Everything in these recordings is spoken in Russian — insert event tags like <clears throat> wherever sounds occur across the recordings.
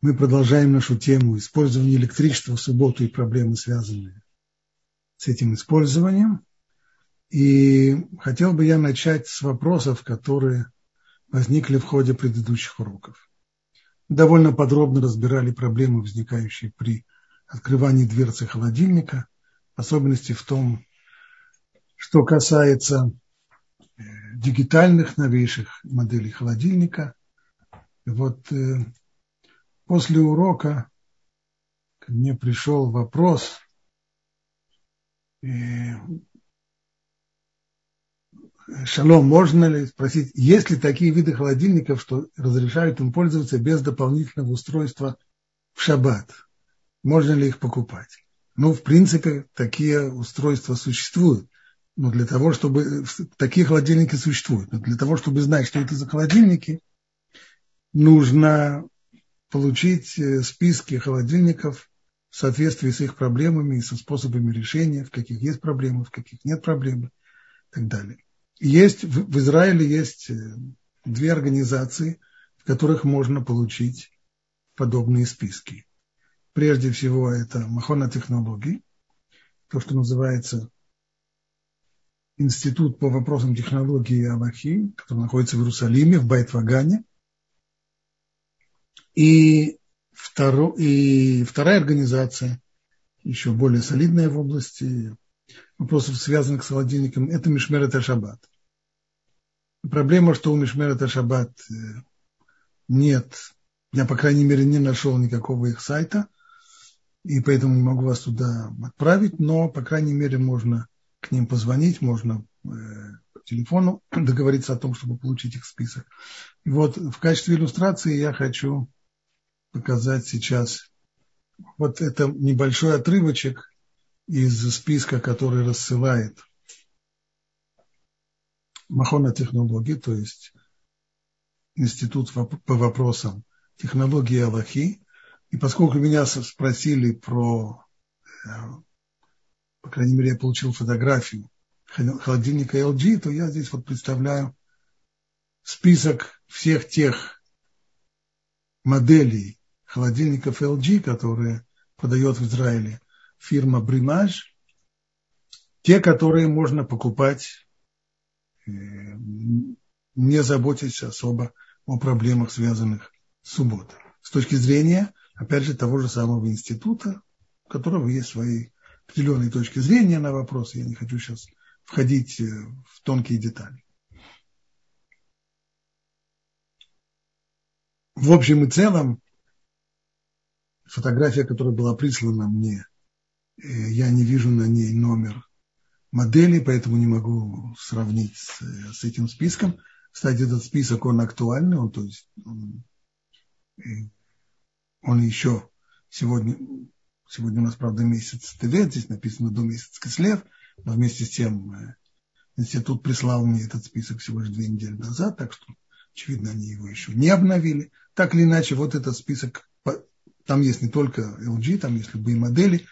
Мы продолжаем нашу тему использования электричества в субботу и проблемы, связанные с этим использованием. И хотел бы я начать с вопросов, которые возникли в ходе предыдущих уроков. Довольно подробно разбирали проблемы, возникающие при открывании дверцы холодильника, в особенности в том, что касается э, дигитальных новейших моделей холодильника. вот э, после урока ко мне пришел вопрос, Шалом, можно ли спросить, есть ли такие виды холодильников, что разрешают им пользоваться без дополнительного устройства в шаббат? Можно ли их покупать? Ну, в принципе, такие устройства существуют. Но для того, чтобы... Такие холодильники существуют. Но для того, чтобы знать, что это за холодильники, нужно получить э, списки холодильников в соответствии с их проблемами и со способами решения, в каких есть проблемы, в каких нет проблем и так далее. Есть, в, Израиле есть э, две организации, в которых можно получить подобные списки. Прежде всего, это Махона технологий, то, что называется Институт по вопросам технологии Аллахи, который находится в Иерусалиме, в Байтвагане. И, второ, и вторая организация, еще более солидная в области вопросов, связанных с холодильником, это Мишмер Шаббат. Проблема, что у Мишмер Шаббат э, нет, я, по крайней мере, не нашел никакого их сайта, и поэтому не могу вас туда отправить, но, по крайней мере, можно к ним позвонить, можно э, по телефону <clears throat> договориться о том, чтобы получить их список. И вот в качестве иллюстрации я хочу показать сейчас вот это небольшой отрывочек из списка, который рассылает Махона технологии, то есть Институт по вопросам технологии Аллахи. И поскольку меня спросили про, э, по крайней мере, я получил фотографию холодильника LG, то я здесь вот представляю список всех тех моделей холодильников LG, которые продает в Израиле фирма Brimage, те, которые можно покупать, э, не заботясь особо о проблемах, связанных с субботой. С точки зрения, опять же, того же самого института, у которого есть свои определенные точки зрения на вопросы. Я не хочу сейчас входить э, в тонкие детали. В общем и целом, фотография, которая была прислана мне, э, я не вижу на ней номер модели, поэтому не могу сравнить с, с этим списком. Кстати, этот список, он актуальный, он, то есть, он, э, он еще сегодня, сегодня у нас, правда, месяц Тевет, здесь написано до месяца Кислев, но вместе с тем э, институт прислал мне этот список всего лишь две недели назад, так что, очевидно, они его еще не обновили. Так или иначе, вот этот список там есть не только LG, там есть любые модели.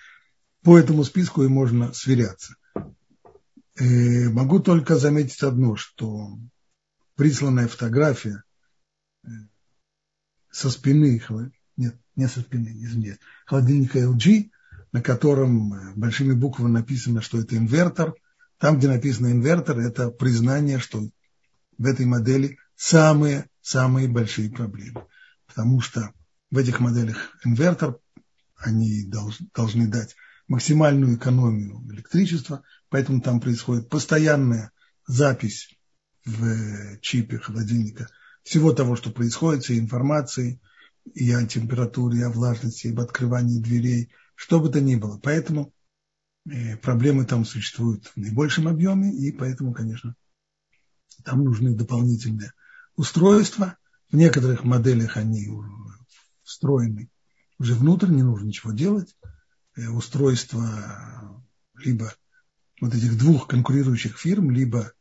По этому списку и можно сверяться. Э, могу только заметить одно, что присланная фотография э, со спины, нет, не со спины, извините, холодильника LG, на котором э, большими буквами написано, что это инвертор. Там, где написано инвертор, это признание, что в этой модели самые-самые большие проблемы. Потому что в этих моделях инвертор, они должны дать максимальную экономию электричества, поэтому там происходит постоянная запись в чипе холодильника всего того, что происходит, всей информации и о температуре, и о влажности, и об открывании дверей, что бы то ни было. Поэтому э, проблемы там существуют в наибольшем объеме, и поэтому, конечно, там нужны дополнительные устройства. В некоторых моделях они встроенный уже внутрь, не нужно ничего делать. Э, устройство либо вот этих двух конкурирующих фирм, либо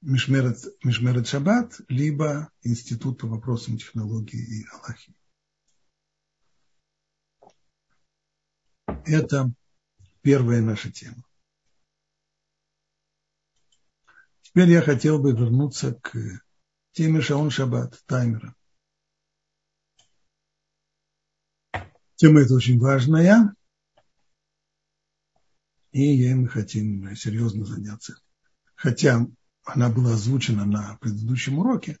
Мишмерет, Мишмерет Шаббат, либо Институт по вопросам технологии и Аллахи. Это первая наша тема. Теперь я хотел бы вернуться к теме Шаун Шаббат, таймера. Тема эта очень важная, и ей мы хотим серьезно заняться. Хотя она была озвучена на предыдущем уроке,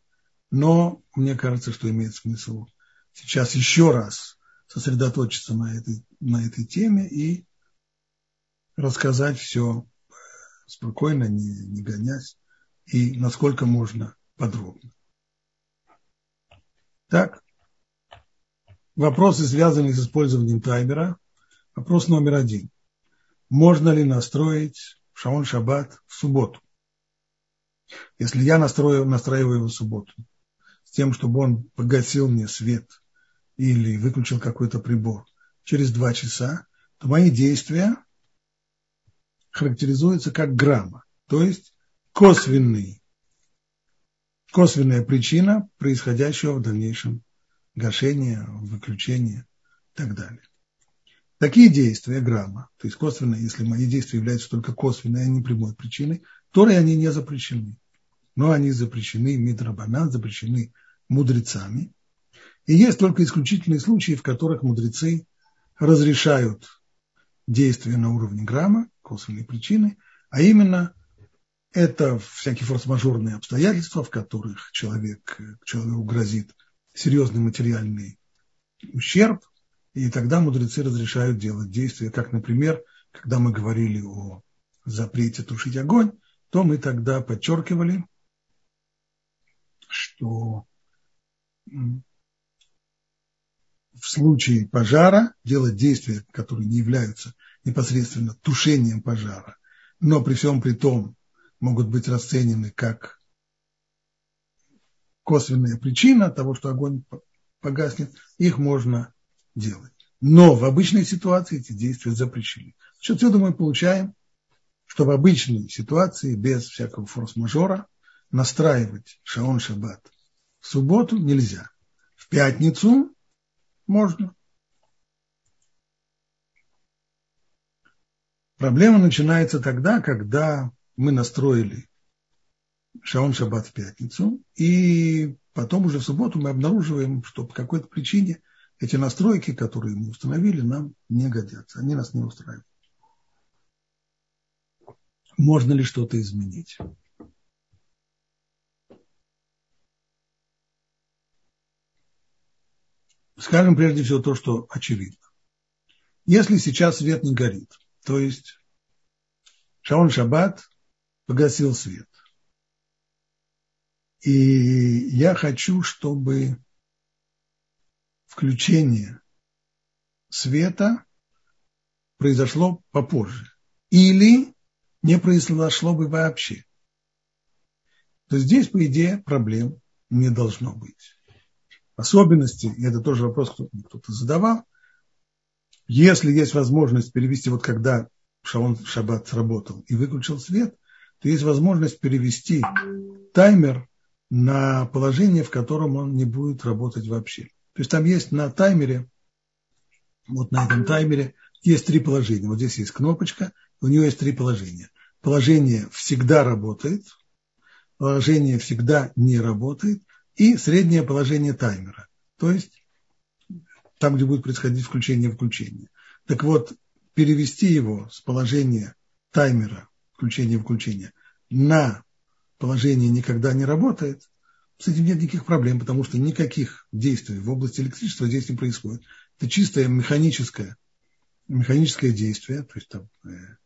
но мне кажется, что имеет смысл сейчас еще раз сосредоточиться на этой, на этой теме и рассказать все спокойно, не, не гонясь, и насколько можно подробно. Так, вопросы, связанные с использованием таймера. Вопрос номер один. Можно ли настроить шаон шаббат в субботу? Если я настрою, настраиваю его в субботу, с тем, чтобы он погасил мне свет или выключил какой-то прибор через два часа, то мои действия характеризуются как грамма, то есть косвенный, косвенная причина происходящего в дальнейшем гашения, выключения и так далее. Такие действия грамма, то есть косвенно, если мои действия являются только косвенной, а не прямой причиной, то они не запрещены. Но они запрещены мидрабанан, запрещены мудрецами. И есть только исключительные случаи, в которых мудрецы разрешают действия на уровне грамма, косвенные причины, а именно это всякие форс-мажорные обстоятельства, в которых человек, человеку грозит серьезный материальный ущерб, и тогда мудрецы разрешают делать действия, как, например, когда мы говорили о запрете тушить огонь, то мы тогда подчеркивали, что в случае пожара делать действия, которые не являются непосредственно тушением пожара, но при всем при том могут быть расценены как косвенная причина того, что огонь погаснет, их можно делать. Но в обычной ситуации эти действия запрещены. Что отсюда мы получаем, что в обычной ситуации без всякого форс-мажора настраивать шаон шаббат в субботу нельзя. В пятницу можно. Проблема начинается тогда, когда мы настроили Шаон Шаббат в пятницу, и потом уже в субботу мы обнаруживаем, что по какой-то причине эти настройки, которые мы установили, нам не годятся, они нас не устраивают. Можно ли что-то изменить? Скажем прежде всего то, что очевидно. Если сейчас свет не горит, то есть Шаон Шаббат погасил свет, и я хочу, чтобы включение света произошло попозже. Или не произошло бы вообще. То здесь, по идее, проблем не должно быть. Особенности, и это тоже вопрос, кто-то задавал, если есть возможность перевести, вот когда Шалон Шаббат сработал и выключил свет, то есть возможность перевести таймер на положение, в котором он не будет работать вообще. То есть там есть на таймере, вот на этом таймере есть три положения. Вот здесь есть кнопочка, у нее есть три положения. Положение всегда работает, положение всегда не работает и среднее положение таймера. То есть там, где будет происходить включение-выключение. Так вот, перевести его с положения таймера включения-выключения на положение никогда не работает, с этим нет никаких проблем, потому что никаких действий в области электричества здесь не происходит. Это чистое механическое, механическое действие, то есть там э,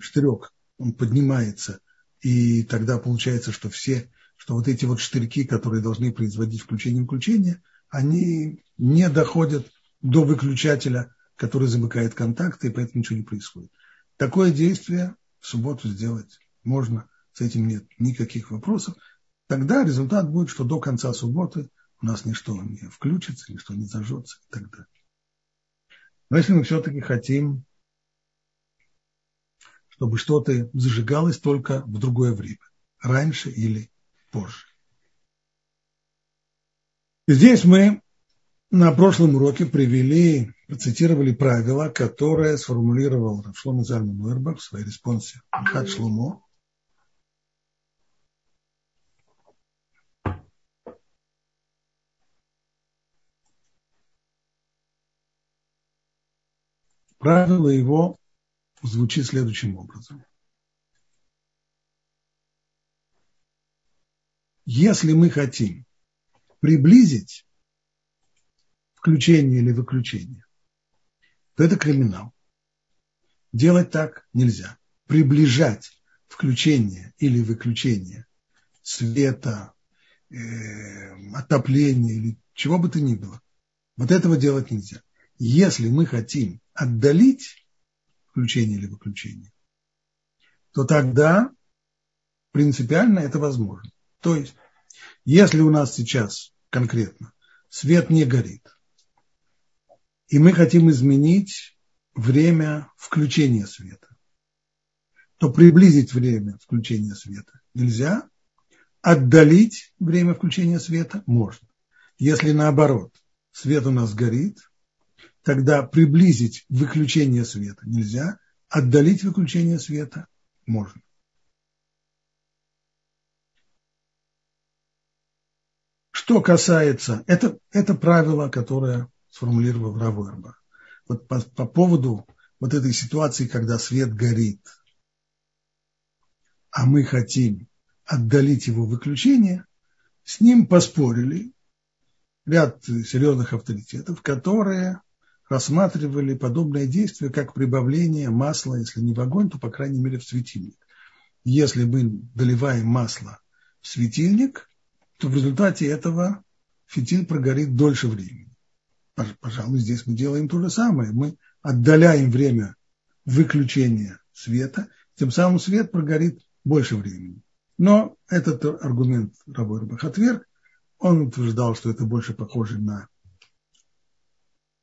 штырек, он поднимается, и тогда получается, что все, что вот эти вот штырьки, которые должны производить включение-выключение, они не доходят до выключателя, который замыкает контакты, и поэтому ничего не происходит. Такое действие в субботу сделать можно, с этим нет никаких вопросов тогда результат будет, что до конца субботы у нас ничто не включится, ничто не зажжется и так далее. Но если мы все-таки хотим, чтобы что-то зажигалось только в другое время, раньше или позже. Здесь мы на прошлом уроке привели, процитировали правила, которое сформулировал Шломо Зальман Уэрбах в своей респонсе Хат Шломо, Правило его звучит следующим образом. Если мы хотим приблизить включение или выключение, то это криминал. Делать так нельзя. Приближать включение или выключение света, э, отопления или чего бы то ни было. Вот этого делать нельзя. Если мы хотим отдалить включение или выключение, то тогда принципиально это возможно. То есть, если у нас сейчас конкретно свет не горит, и мы хотим изменить время включения света, то приблизить время включения света нельзя, отдалить время включения света можно. Если наоборот, свет у нас горит, тогда приблизить выключение света нельзя, отдалить выключение света можно. Что касается, это, это правило, которое сформулировал Равуэрба. Вот по, по поводу вот этой ситуации, когда свет горит, а мы хотим отдалить его выключение, с ним поспорили ряд серьезных авторитетов, которые рассматривали подобное действие как прибавление масла, если не в огонь, то, по крайней мере, в светильник. Если мы доливаем масло в светильник, то в результате этого фитиль прогорит дольше времени. Пожалуй, здесь мы делаем то же самое. Мы отдаляем время выключения света, тем самым свет прогорит больше времени. Но этот аргумент Рабой Рабах отверг. Он утверждал, что это больше похоже на,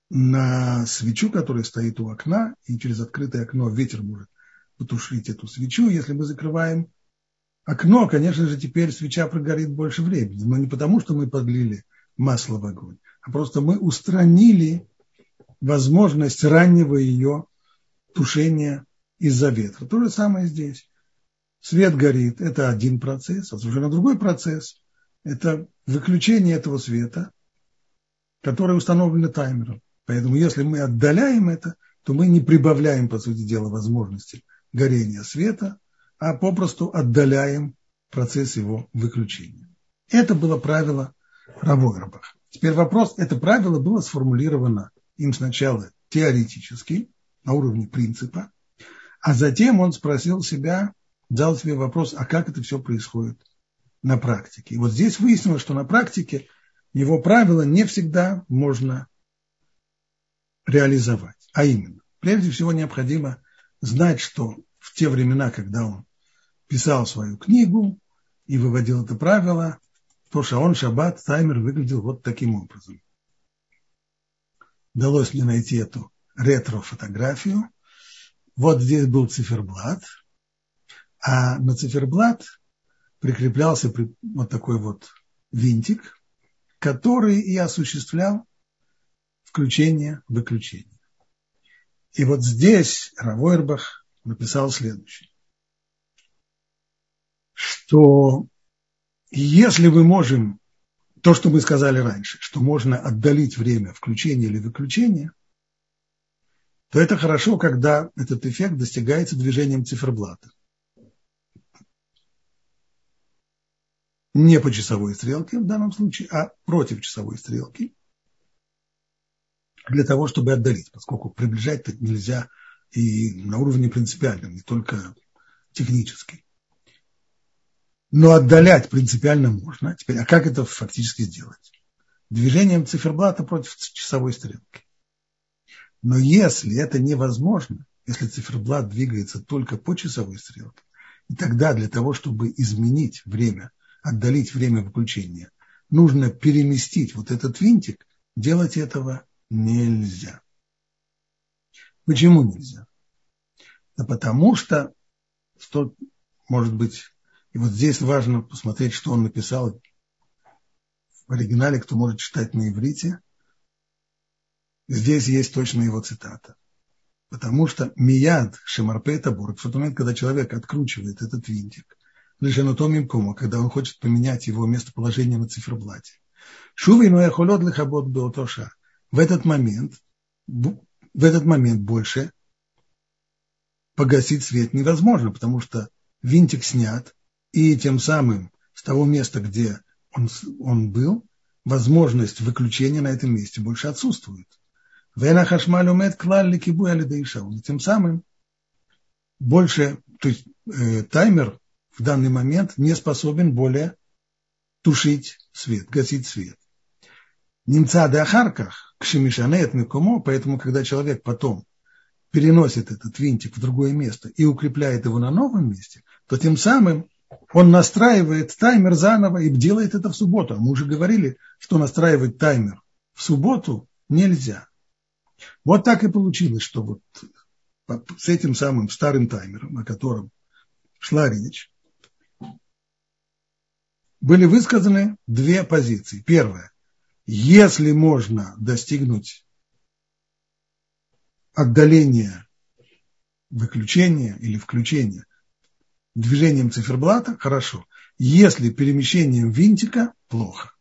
на свечу, которая стоит у окна, и через открытое окно ветер может потушить эту свечу. Если мы закрываем окно, конечно же, теперь свеча прогорит больше времени. Но не потому, что мы подлили масло в огонь, а просто мы устранили возможность раннего ее тушения из-за ветра. То же самое здесь. Свет горит, это один процесс, а совершенно другой процесс – это выключение этого света, который установлен таймером. Поэтому если мы отдаляем это, то мы не прибавляем, по сути дела, возможности горения света, а попросту отдаляем процесс его выключения. Это было правило Равограбах. Теперь вопрос, это правило было сформулировано им сначала теоретически, на уровне принципа, а затем он спросил себя, дал себе вопрос, а как это все происходит на практике. И вот здесь выяснилось, что на практике его правила не всегда можно реализовать. А именно, прежде всего необходимо знать, что в те времена, когда он писал свою книгу и выводил это правило, то Шаон Шаббат таймер выглядел вот таким образом. Удалось мне найти эту ретро-фотографию. Вот здесь был циферблат, а на циферблат прикреплялся вот такой вот винтик, который и осуществлял включение-выключение. И вот здесь Равойрбах написал следующее, что если мы можем, то, что мы сказали раньше, что можно отдалить время включения или выключения, то это хорошо, когда этот эффект достигается движением циферблата. Не по часовой стрелке в данном случае, а против часовой стрелки. Для того, чтобы отдалить, поскольку приближать нельзя и на уровне принципиальном, не только технический. Но отдалять принципиально можно. Теперь, а как это фактически сделать? Движением циферблата против часовой стрелки. Но если это невозможно, если циферблат двигается только по часовой стрелке, и тогда для того, чтобы изменить время, отдалить время выключения, нужно переместить вот этот винтик, делать этого нельзя. Почему нельзя? Да потому что, что может быть, и вот здесь важно посмотреть, что он написал в оригинале, кто может читать на иврите. Здесь есть точно его цитата. Потому что мияд шемарпей табур, в тот момент, когда человек откручивает этот винтик, лишь анатомием кома, когда он хочет поменять его местоположение на циферблате. Шувей но яхолот лихабот беотоша. В этот момент в этот момент больше погасить свет невозможно, потому что винтик снят, и тем самым с того места, где он, он был, возможность выключения на этом месте больше отсутствует. Вена кибуя Тем самым больше, то есть э, таймер в данный момент не способен более тушить свет, гасить свет. Немца де ахарках, к шемишанет микумо, поэтому, когда человек потом переносит этот винтик в другое место и укрепляет его на новом месте, то тем самым он настраивает таймер заново и делает это в субботу. А мы уже говорили, что настраивать таймер в субботу нельзя. Вот так и получилось, что вот с этим самым старым таймером, о котором шла речь, были высказаны две позиции. Первая. Если можно достигнуть отдаления выключения или включения движением циферблата, хорошо. Если перемещением винтика, плохо.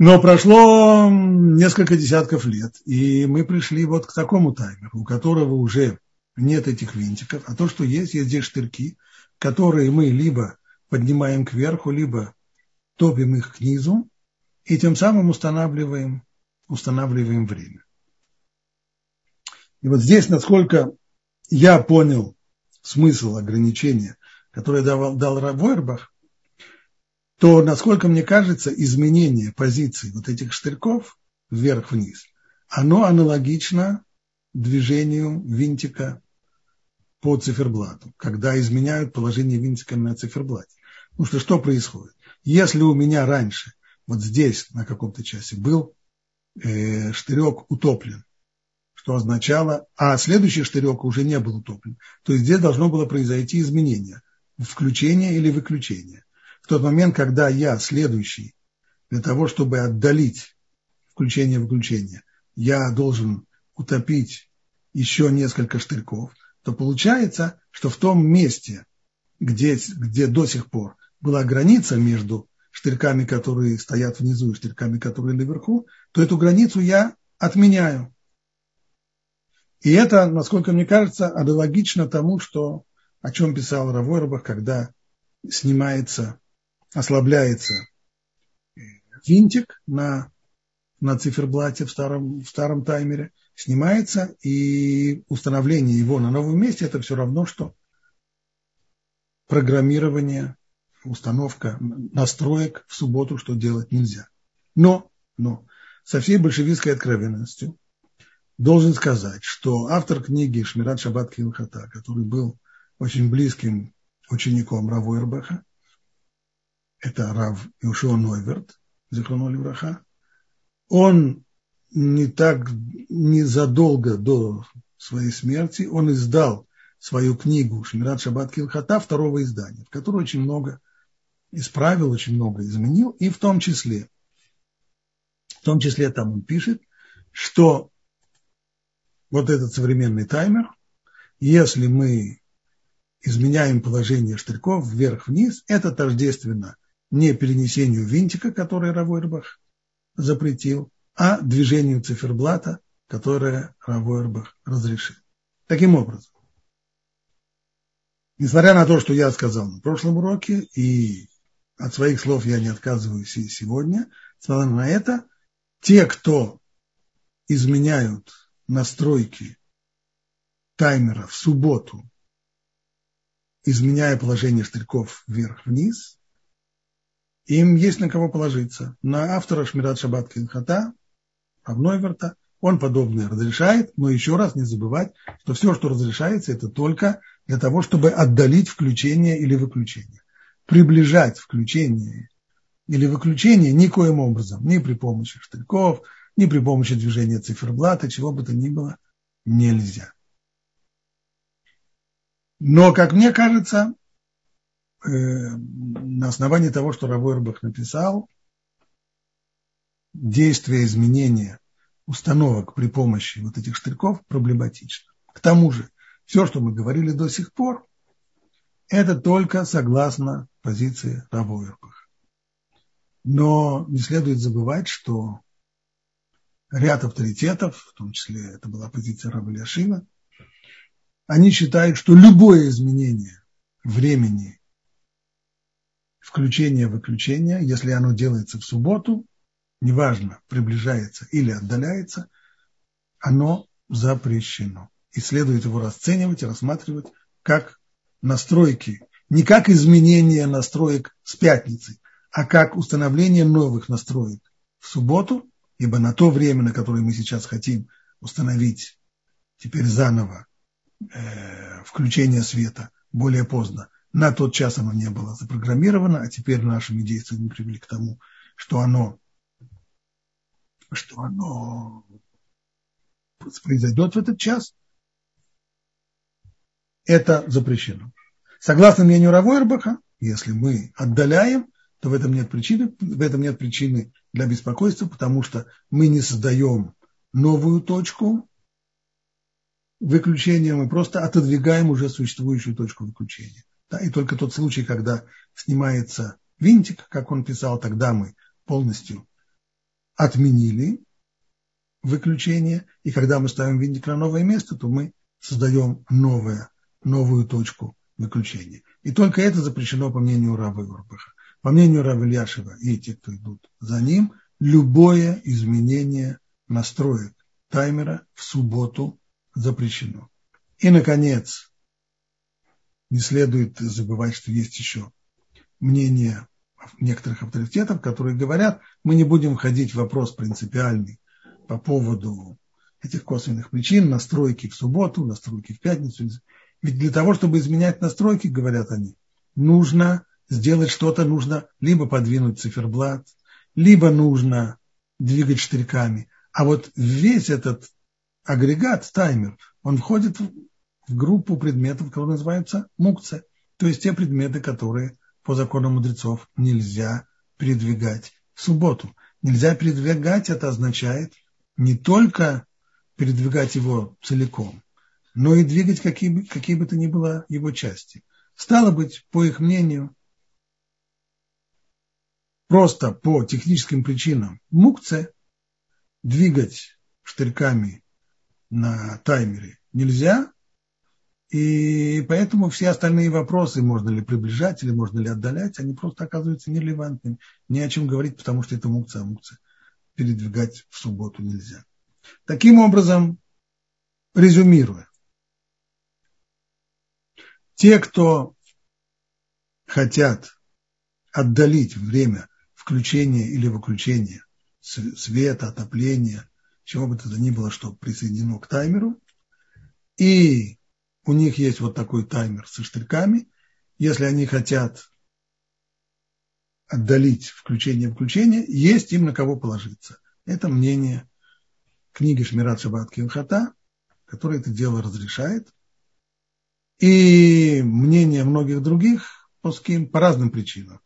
Но прошло несколько десятков лет, и мы пришли вот к такому таймеру, у которого уже нет этих винтиков, а то, что есть, есть здесь штырьки, которые мы либо поднимаем кверху, либо топим их к низу, и тем самым устанавливаем, устанавливаем время. И вот здесь, насколько я понял смысл ограничения, которое дал, дал Войербах, то, насколько мне кажется, изменение позиции вот этих штырьков вверх-вниз, оно аналогично движению винтика по циферблату, когда изменяют положение винтика на циферблате. Потому что что происходит? Если у меня раньше, вот здесь на каком-то часе, был э, штырек утоплен, что означало, а следующий штырек уже не был утоплен, то есть здесь должно было произойти изменение, включение или выключение. В тот момент, когда я следующий, для того, чтобы отдалить включение-выключение, я должен утопить еще несколько штырьков, то получается, что в том месте, где, где до сих пор была граница между штырьками, которые стоят внизу, и штырьками, которые наверху, то эту границу я отменяю. И это, насколько мне кажется, аналогично тому, что, о чем писал Равойрбах, когда снимается ослабляется винтик на, на циферблате в старом, в старом таймере, снимается, и установление его на новом месте – это все равно, что программирование, установка настроек в субботу, что делать нельзя. Но, но со всей большевистской откровенностью должен сказать, что автор книги Шмират Шаббат Килхата, который был очень близким учеником Равойрбаха, это Рав Иушуа Нойверт, Зихрону Левраха, он не так, незадолго до своей смерти, он издал свою книгу Шмират Шаббат Килхата, второго издания, в которой очень много исправил, очень много изменил, и в том числе, в том числе там он пишет, что вот этот современный таймер, если мы изменяем положение штриков вверх-вниз, это тождественно не перенесению винтика, который Равойрбах запретил, а движению циферблата, которое Равойрбах разрешил. Таким образом, несмотря на то, что я сказал на прошлом уроке, и от своих слов я не отказываюсь и сегодня, несмотря на это, те, кто изменяют настройки таймера в субботу, изменяя положение штриков вверх-вниз, им есть на кого положиться. На автора Шмират Шаббат Кинхата, Авнойверта, он подобное разрешает, но еще раз не забывать, что все, что разрешается, это только для того, чтобы отдалить включение или выключение. Приближать включение или выключение никоим образом, ни при помощи штырьков, ни при помощи движения циферблата, чего бы то ни было, нельзя. Но, как мне кажется, Э, на основании того, что Равойрбах написал, действие изменения установок при помощи вот этих штырьков проблематично. К тому же, все, что мы говорили до сих пор, это только согласно позиции Равойрбаха. Но не следует забывать, что ряд авторитетов, в том числе это была позиция Раба Ляшина, они считают, что любое изменение времени включения-выключения, если оно делается в субботу, неважно, приближается или отдаляется, оно запрещено. И следует его расценивать и рассматривать как настройки, не как изменение настроек с пятницы, а как установление новых настроек в субботу, ибо на то время, на которое мы сейчас хотим установить теперь заново э, включение света более поздно, на тот час оно не было запрограммировано, а теперь нашими действиями привели к тому, что оно, что оно произойдет в этот час, это запрещено. Согласно мнению Равойрбаха, если мы отдаляем, то в этом нет причины, в этом нет причины для беспокойства, потому что мы не создаем новую точку выключения, мы просто отодвигаем уже существующую точку выключения. Да, и только тот случай, когда снимается винтик, как он писал, тогда мы полностью отменили выключение, и когда мы ставим винтик на новое место, то мы создаем новое, новую точку выключения. И только это запрещено по мнению Рава Урбаха. По мнению Рава Ильяшева и те, кто идут за ним, любое изменение настроек таймера в субботу запрещено. И, наконец, не следует забывать, что есть еще мнение некоторых авторитетов, которые говорят, мы не будем входить в вопрос принципиальный по поводу этих косвенных причин, настройки в субботу, настройки в пятницу. Ведь для того, чтобы изменять настройки, говорят они, нужно сделать что-то нужно либо подвинуть циферблат, либо нужно двигать штырьками. А вот весь этот агрегат, таймер, он входит в группу предметов, которые называются мукция, то есть те предметы, которые по закону мудрецов нельзя передвигать в субботу. Нельзя передвигать, это означает не только передвигать его целиком, но и двигать какие бы, какие бы то ни было его части. Стало быть, по их мнению, просто по техническим причинам мукце двигать штырьками на таймере нельзя, и поэтому все остальные вопросы, можно ли приближать или можно ли отдалять, они просто оказываются нерелевантными. Ни о чем говорить, потому что это мукция, а мукция передвигать в субботу нельзя. Таким образом, резюмируя, те, кто хотят отдалить время включения или выключения света, отопления, чего бы то ни было, что присоединено к таймеру. И у них есть вот такой таймер со штырьками. Если они хотят отдалить включение-выключение, есть им на кого положиться. Это мнение книги Шмират Шабат Килхата, которая это дело разрешает. И мнение многих других плоским по разным причинам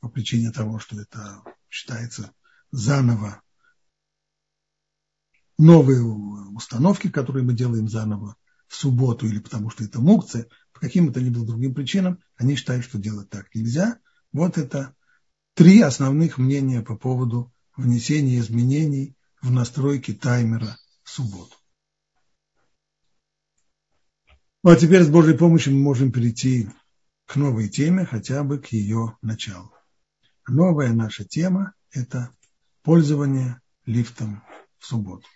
по причине того, что это считается заново новые установки, которые мы делаем заново в субботу, или потому что это мукция, по каким-то либо другим причинам, они считают, что делать так нельзя. Вот это три основных мнения по поводу внесения изменений в настройки таймера в субботу. Ну а теперь с Божьей помощью мы можем перейти к новой теме, хотя бы к ее началу. Новая наша тема – это пользование лифтом в субботу.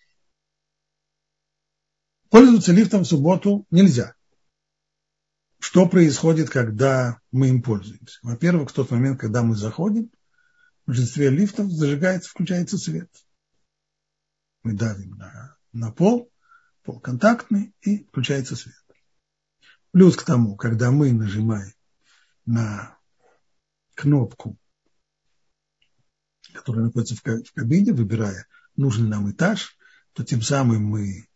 Пользоваться лифтом в субботу нельзя. Что происходит, когда мы им пользуемся? Во-первых, в тот момент, когда мы заходим, в большинстве лифтов зажигается, включается свет. Мы давим на, на пол, пол контактный, и включается свет. Плюс к тому, когда мы нажимаем на кнопку который находится в кабине, выбирая нужный нам этаж, то тем самым мы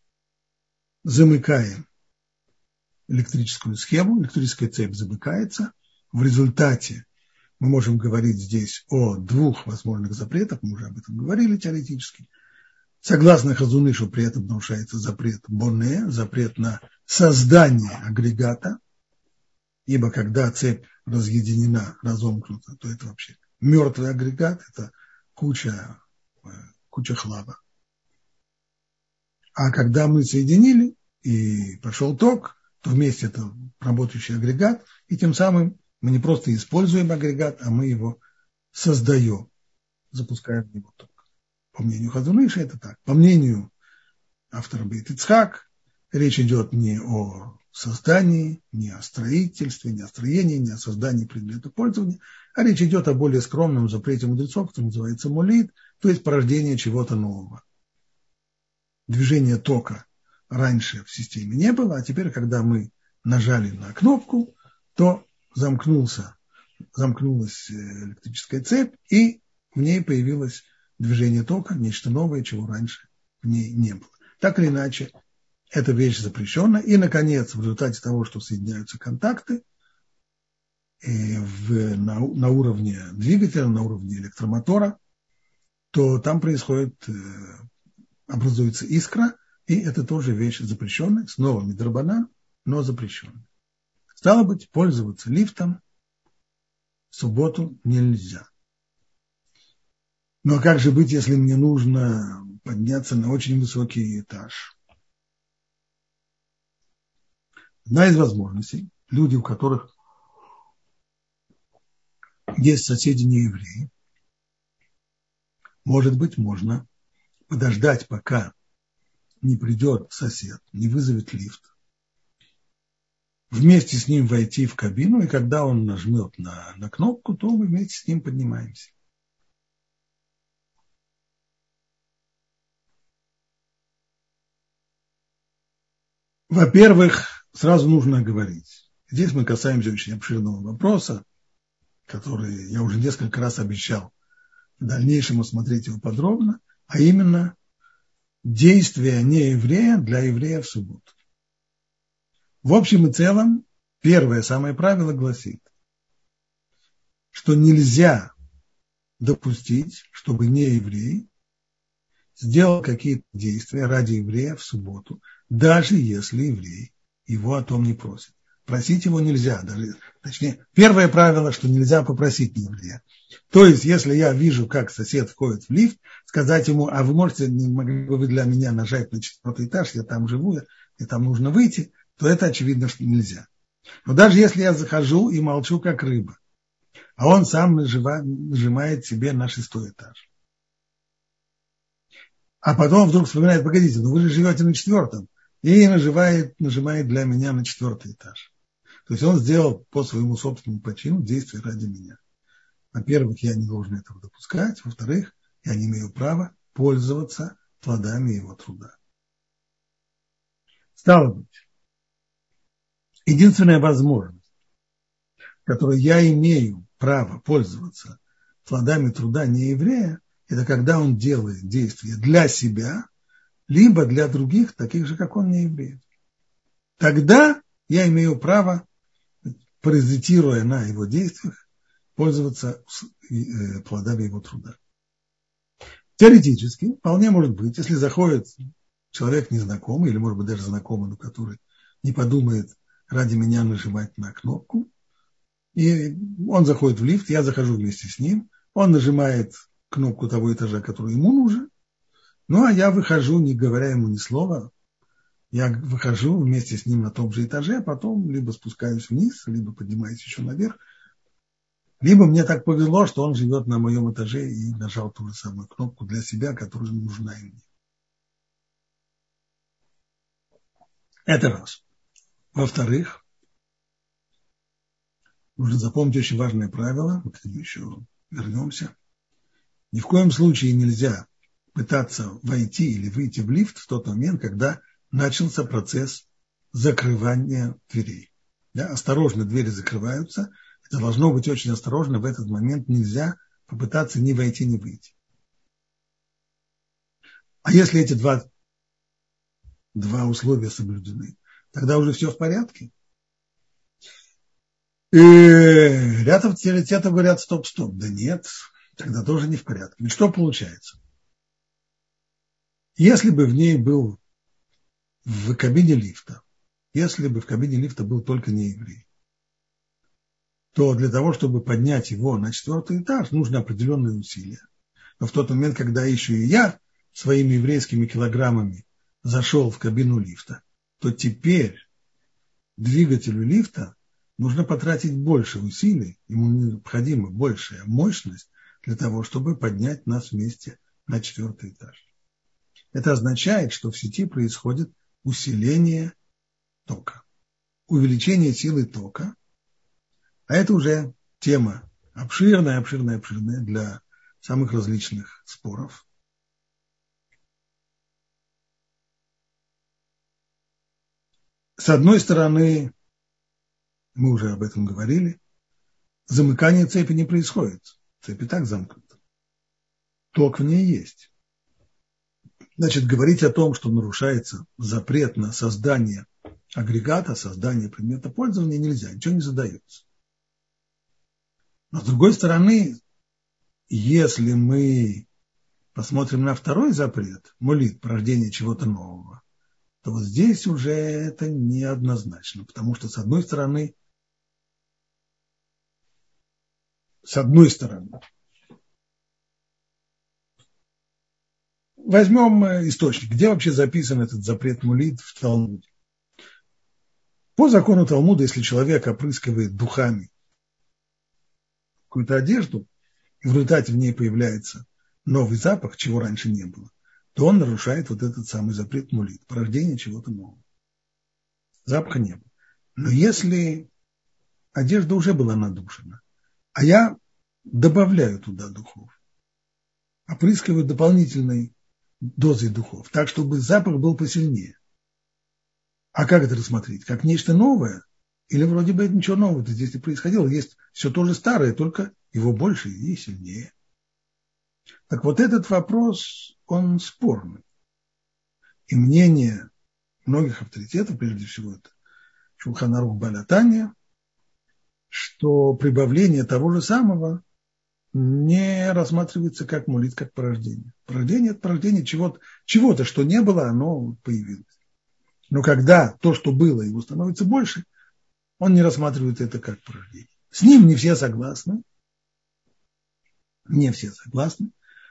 замыкаем электрическую схему, электрическая цепь замыкается. В результате мы можем говорить здесь о двух возможных запретах, мы уже об этом говорили теоретически. Согласно Хазунышу, при этом нарушается запрет Боне, запрет на создание агрегата, ибо когда цепь разъединена, разомкнута, то это вообще мертвый агрегат, это куча, куча хлама. А когда мы соединили и пошел ток, то вместе это работающий агрегат, и тем самым мы не просто используем агрегат, а мы его создаем, запускаем в него ток. По мнению Хазуныша это так. По мнению автора Бейт Ицхак, речь идет не о создании, не о строительстве, не о строении, не о создании предмета пользования, а речь идет о более скромном запрете мудрецов, который называется молит, то есть порождение чего-то нового. Движение тока раньше в системе не было, а теперь, когда мы нажали на кнопку, то замкнулся, замкнулась э, электрическая цепь, и в ней появилось движение тока, нечто новое, чего раньше в ней не было. Так или иначе, эта вещь запрещена. И, наконец, в результате того, что соединяются контакты в, на, на уровне двигателя, на уровне электромотора, то там происходит, э, образуется искра, и это тоже вещь запрещенная, снова медрабана, но запрещенная. Стало быть, пользоваться лифтом в субботу нельзя. Но как же быть, если мне нужно подняться на очень высокий этаж? Одна из возможностей, люди, у которых есть соседи не евреи, может быть, можно подождать, пока не придет сосед, не вызовет лифт, вместе с ним войти в кабину, и когда он нажмет на, на кнопку, то мы вместе с ним поднимаемся. Во-первых, сразу нужно говорить. Здесь мы касаемся очень обширного вопроса, который я уже несколько раз обещал в дальнейшем осмотреть его подробно, а именно действия нееврея для еврея в субботу. В общем и целом, первое самое правило гласит, что нельзя допустить, чтобы нееврей сделал какие-то действия ради еврея в субботу, даже если еврей его о том не просит. Просить его нельзя. Даже, точнее, первое правило, что нельзя попросить еврея. То есть, если я вижу, как сосед входит в лифт, сказать ему, а вы можете, не могли бы вы для меня нажать на четвертый этаж, я там живу, и там нужно выйти, то это очевидно, что нельзя. Но даже если я захожу и молчу, как рыба, а он сам нажимает себе на шестой этаж, а потом вдруг вспоминает, погодите, ну вы же живете на четвертом. И нажимает, нажимает для меня на четвертый этаж. То есть он сделал по своему собственному почину действие ради меня. Во-первых, я не должен этого допускать. Во-вторых, я не имею права пользоваться плодами его труда. Стало быть, единственная возможность, которой я имею право пользоваться плодами труда не еврея, это когда он делает действия для себя, либо для других, таких же, как он, не евреев. Тогда я имею право, паразитируя на его действиях, пользоваться э, плодами его труда. Теоретически, вполне может быть, если заходит человек незнакомый, или, может быть, даже знакомый, но который не подумает ради меня нажимать на кнопку, и он заходит в лифт, я захожу вместе с ним, он нажимает кнопку того этажа, который ему нужен. Ну, а я выхожу, не говоря ему ни слова. Я выхожу вместе с ним на том же этаже, а потом либо спускаюсь вниз, либо поднимаюсь еще наверх. Либо мне так повезло, что он живет на моем этаже и нажал ту же самую кнопку для себя, которая нужна и мне. Это раз. Во-вторых, нужно запомнить очень важное правило, мы к нему еще вернемся – ни в коем случае нельзя пытаться войти или выйти в лифт в тот момент, когда начался процесс закрывания дверей. Да, осторожно, двери закрываются. Это должно быть очень осторожно. В этот момент нельзя попытаться ни войти, ни выйти. А если эти два, два условия соблюдены, тогда уже все в порядке. И ряд авторитетов говорят, стоп-стоп. Да нет, тогда тоже не в порядке. Ведь что получается? Если бы в ней был в кабине лифта, если бы в кабине лифта был только не еврей, то для того, чтобы поднять его на четвертый этаж, нужно определенные усилия. Но в тот момент, когда еще и я своими еврейскими килограммами зашел в кабину лифта, то теперь двигателю лифта нужно потратить больше усилий, ему необходима большая мощность для того, чтобы поднять нас вместе на четвертый этаж. Это означает, что в сети происходит усиление тока, увеличение силы тока, а это уже тема обширная, обширная, обширная для самых различных споров. С одной стороны, мы уже об этом говорили, замыкание цепи не происходит. Цепь так замкнута. Ток в ней есть. Значит, говорить о том, что нарушается запрет на создание агрегата, создание предмета пользования нельзя, ничего не задается. Но с другой стороны, если мы посмотрим на второй запрет, молит, порождение чего-то нового, то вот здесь уже это неоднозначно, потому что с одной стороны, с одной стороны, возьмем э, источник. Где вообще записан этот запрет мулит в Талмуде? По закону Талмуда, если человек опрыскивает духами какую-то одежду, и в результате в ней появляется новый запах, чего раньше не было, то он нарушает вот этот самый запрет мулит, порождение чего-то нового. Запаха не было. Но если одежда уже была надушена, а я добавляю туда духов, опрыскиваю дополнительной дозой духов, так, чтобы запах был посильнее. А как это рассмотреть? Как нечто новое? Или вроде бы ничего нового здесь не происходило? Есть все то же старое, только его больше и сильнее. Так вот этот вопрос, он спорный. И мнение многих авторитетов, прежде всего это Шулханарух Балятания, что прибавление того же самого не рассматривается как мулит, как порождение. Порождение – это порождение чего-то, чего-то, что не было, оно появилось. Но когда то, что было, его становится больше, он не рассматривает это как порождение. С ним не все согласны, не все согласны,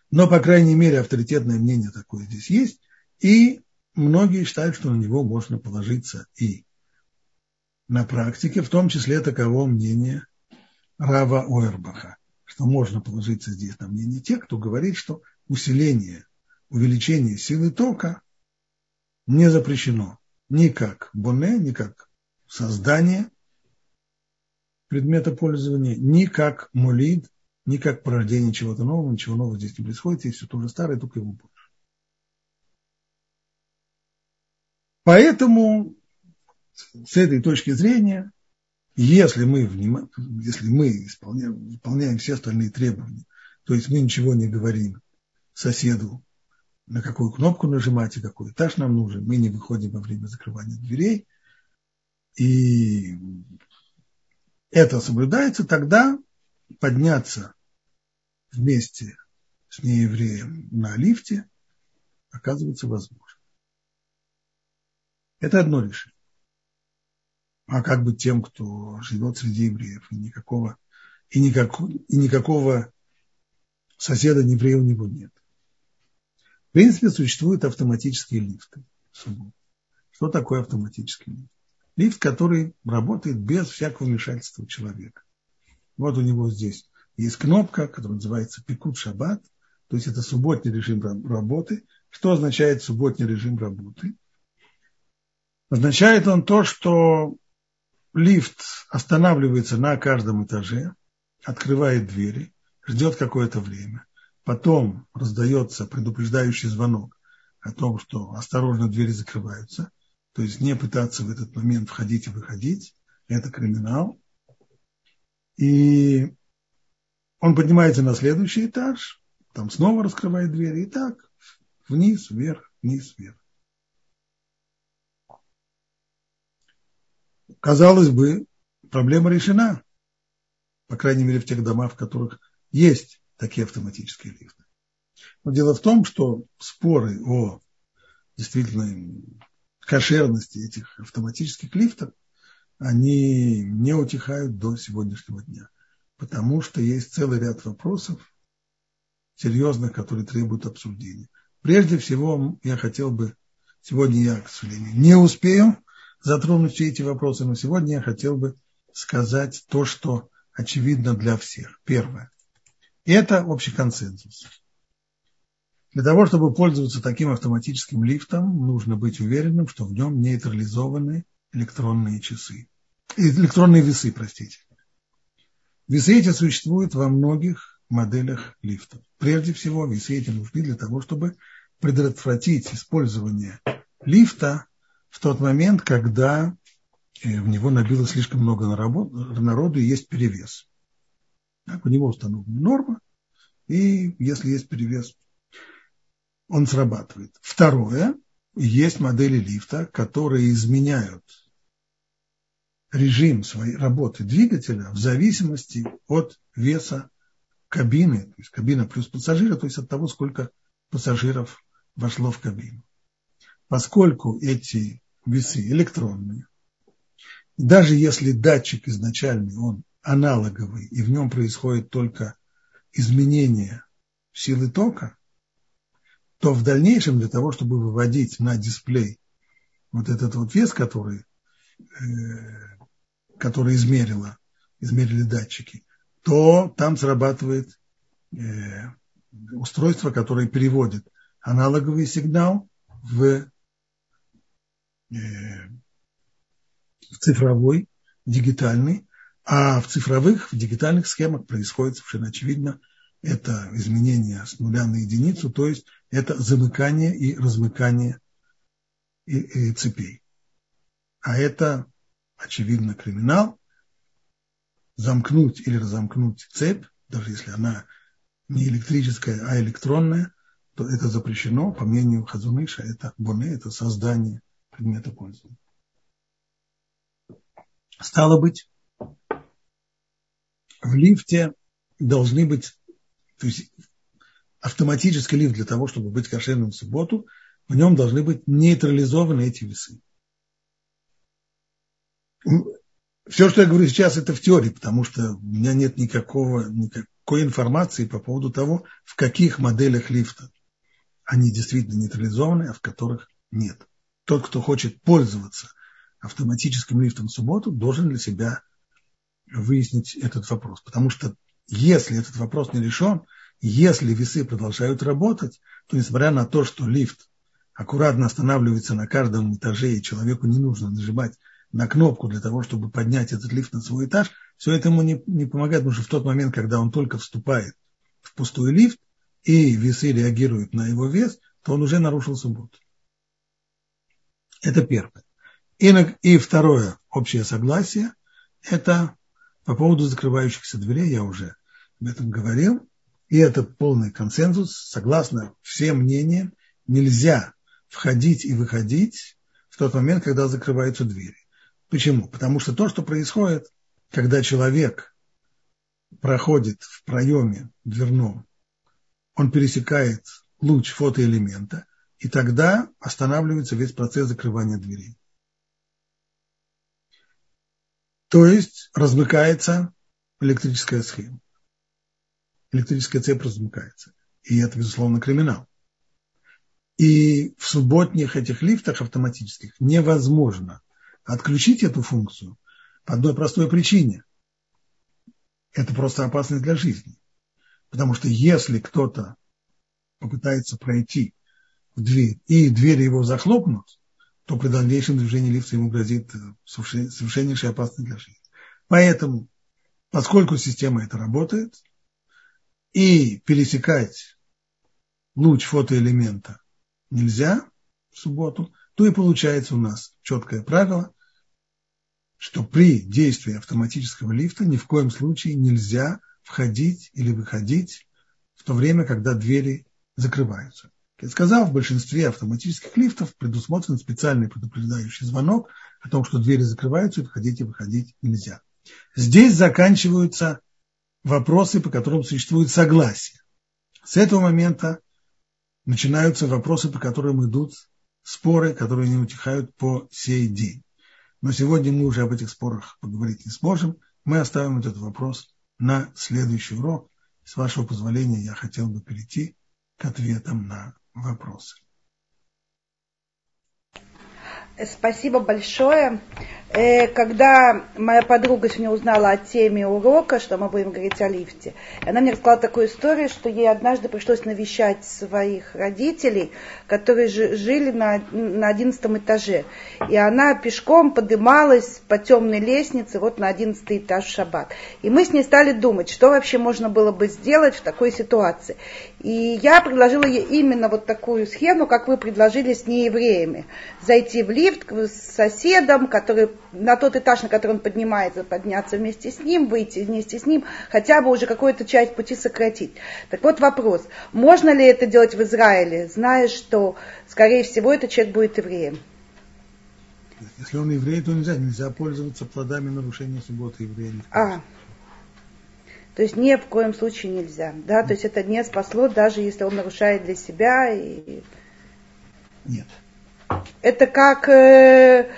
но, по крайней мере, авторитетное мнение такое здесь есть, и многие считают, что на него можно положиться и на практике, в том числе таково мнение Рава Ойербаха что можно положиться здесь на мнение тех, кто говорит, что усиление, увеличение силы тока не запрещено ни как боне, ни как создание предмета пользования, ни как молид, ни как порождение чего-то нового, ничего нового здесь не происходит, здесь все то же старое, только его больше. Поэтому с этой точки зрения если мы, если мы исполняем, выполняем все остальные требования, то есть мы ничего не говорим соседу, на какую кнопку нажимать и какой этаж нам нужен, мы не выходим во время закрывания дверей, и это соблюдается, тогда подняться вместе с неевреем на лифте оказывается возможно. Это одно решение а как бы тем, кто живет среди евреев, и никакого, и никакого, и никакого соседа не еврея у него нет. В принципе, существуют автоматические лифты. Что такое автоматический лифт? Лифт, который работает без всякого вмешательства человека. Вот у него здесь есть кнопка, которая называется Пикут Шаббат, то есть это субботний режим работы. Что означает субботний режим работы? Означает он то, что лифт останавливается на каждом этаже, открывает двери, ждет какое-то время. Потом раздается предупреждающий звонок о том, что осторожно двери закрываются. То есть не пытаться в этот момент входить и выходить. Это криминал. И он поднимается на следующий этаж, там снова раскрывает двери. И так вниз, вверх, вниз, вверх. Казалось бы, проблема решена. По крайней мере, в тех домах, в которых есть такие автоматические лифты. Но дело в том, что споры о действительно кошерности этих автоматических лифтов, они не утихают до сегодняшнего дня. Потому что есть целый ряд вопросов серьезных, которые требуют обсуждения. Прежде всего, я хотел бы, сегодня я, к сожалению, не успею затронуть все эти вопросы, но сегодня я хотел бы сказать то, что очевидно для всех. Первое. Это общий консенсус. Для того, чтобы пользоваться таким автоматическим лифтом, нужно быть уверенным, что в нем нейтрализованы электронные часы. Электронные весы, простите. Весы эти существуют во многих моделях лифтов. Прежде всего, весы эти нужны для того, чтобы предотвратить использование лифта в тот момент, когда э, в него набило слишком много народу и есть перевес. Так, у него установлена норма, и если есть перевес, он срабатывает. Второе, есть модели лифта, которые изменяют режим своей работы двигателя в зависимости от веса кабины, то есть кабина плюс пассажира, то есть от того, сколько пассажиров вошло в кабину. Поскольку эти весы электронные, даже если датчик изначальный, он аналоговый, и в нем происходит только изменение силы тока, то в дальнейшем для того, чтобы выводить на дисплей вот этот вот вес, который, э, который измерила, измерили датчики, то там срабатывает э, устройство, которое переводит аналоговый сигнал в, в цифровой, дигитальный, а в цифровых, в дигитальных схемах происходит совершенно очевидно это изменение с нуля на единицу, то есть это замыкание и размыкание и, и цепей. А это, очевидно, криминал. Замкнуть или разомкнуть цепь, даже если она не электрическая, а электронная, то это запрещено, по мнению Хазуныша, это боне, это создание предмета пользования. Стало быть, в лифте должны быть, то есть автоматический лифт для того, чтобы быть кошерным в субботу, в нем должны быть нейтрализованы эти весы. Все, что я говорю сейчас, это в теории, потому что у меня нет никакого, никакой информации по поводу того, в каких моделях лифта они действительно нейтрализованы, а в которых нет. Тот, кто хочет пользоваться автоматическим лифтом в субботу, должен для себя выяснить этот вопрос. Потому что если этот вопрос не решен, если весы продолжают работать, то несмотря на то, что лифт аккуратно останавливается на каждом этаже, и человеку не нужно нажимать на кнопку для того, чтобы поднять этот лифт на свой этаж, все это ему не, не помогает, потому что в тот момент, когда он только вступает в пустой лифт, и весы реагируют на его вес, то он уже нарушил субботу. Это первое. И, и второе общее согласие – это по поводу закрывающихся дверей, я уже об этом говорил, и это полный консенсус, согласно всем мнениям, нельзя входить и выходить в тот момент, когда закрываются двери. Почему? Потому что то, что происходит, когда человек проходит в проеме дверном, он пересекает луч фотоэлемента, и тогда останавливается весь процесс закрывания дверей. То есть размыкается электрическая схема. Электрическая цепь размыкается. И это, безусловно, криминал. И в субботних этих лифтах автоматических невозможно отключить эту функцию по одной простой причине. Это просто опасность для жизни. Потому что если кто-то попытается пройти в дверь, и двери его захлопнут, то при дальнейшем движении лифта ему грозит э, совершеннейшая опасность для жизни. Поэтому, поскольку система это работает, и пересекать луч фотоэлемента нельзя в субботу, то и получается у нас четкое правило, что при действии автоматического лифта ни в коем случае нельзя входить или выходить в то время, когда двери закрываются. Как я сказал, в большинстве автоматических лифтов предусмотрен специальный предупреждающий звонок о том, что двери закрываются и входить и выходить нельзя. Здесь заканчиваются вопросы, по которым существует согласие. С этого момента начинаются вопросы, по которым идут споры, которые не утихают по сей день. Но сегодня мы уже об этих спорах поговорить не сможем. Мы оставим этот вопрос на следующий урок. С вашего позволения я хотел бы перейти к ответам на вопросы. Спасибо большое. Э, когда моя подруга сегодня узнала о теме урока, что мы будем говорить о лифте, она мне рассказала такую историю, что ей однажды пришлось навещать своих родителей, которые жили на, на 11 этаже. И она пешком поднималась по темной лестнице вот на 11 этаж в шаббат. И мы с ней стали думать, что вообще можно было бы сделать в такой ситуации. И я предложила ей именно вот такую схему, как вы предложили с неевреями. Зайти в лифт с соседом, который на тот этаж, на который он поднимается, подняться вместе с ним, выйти вместе с ним, хотя бы уже какую-то часть пути сократить. Так вот вопрос, можно ли это делать в Израиле, зная, что, скорее всего, этот человек будет евреем? Если он еврей, то нельзя, нельзя пользоваться плодами нарушения субботы еврея. А, то есть ни в коем случае нельзя, да, то есть это не спасло, даже если он нарушает для себя. И... Нет. Это как э,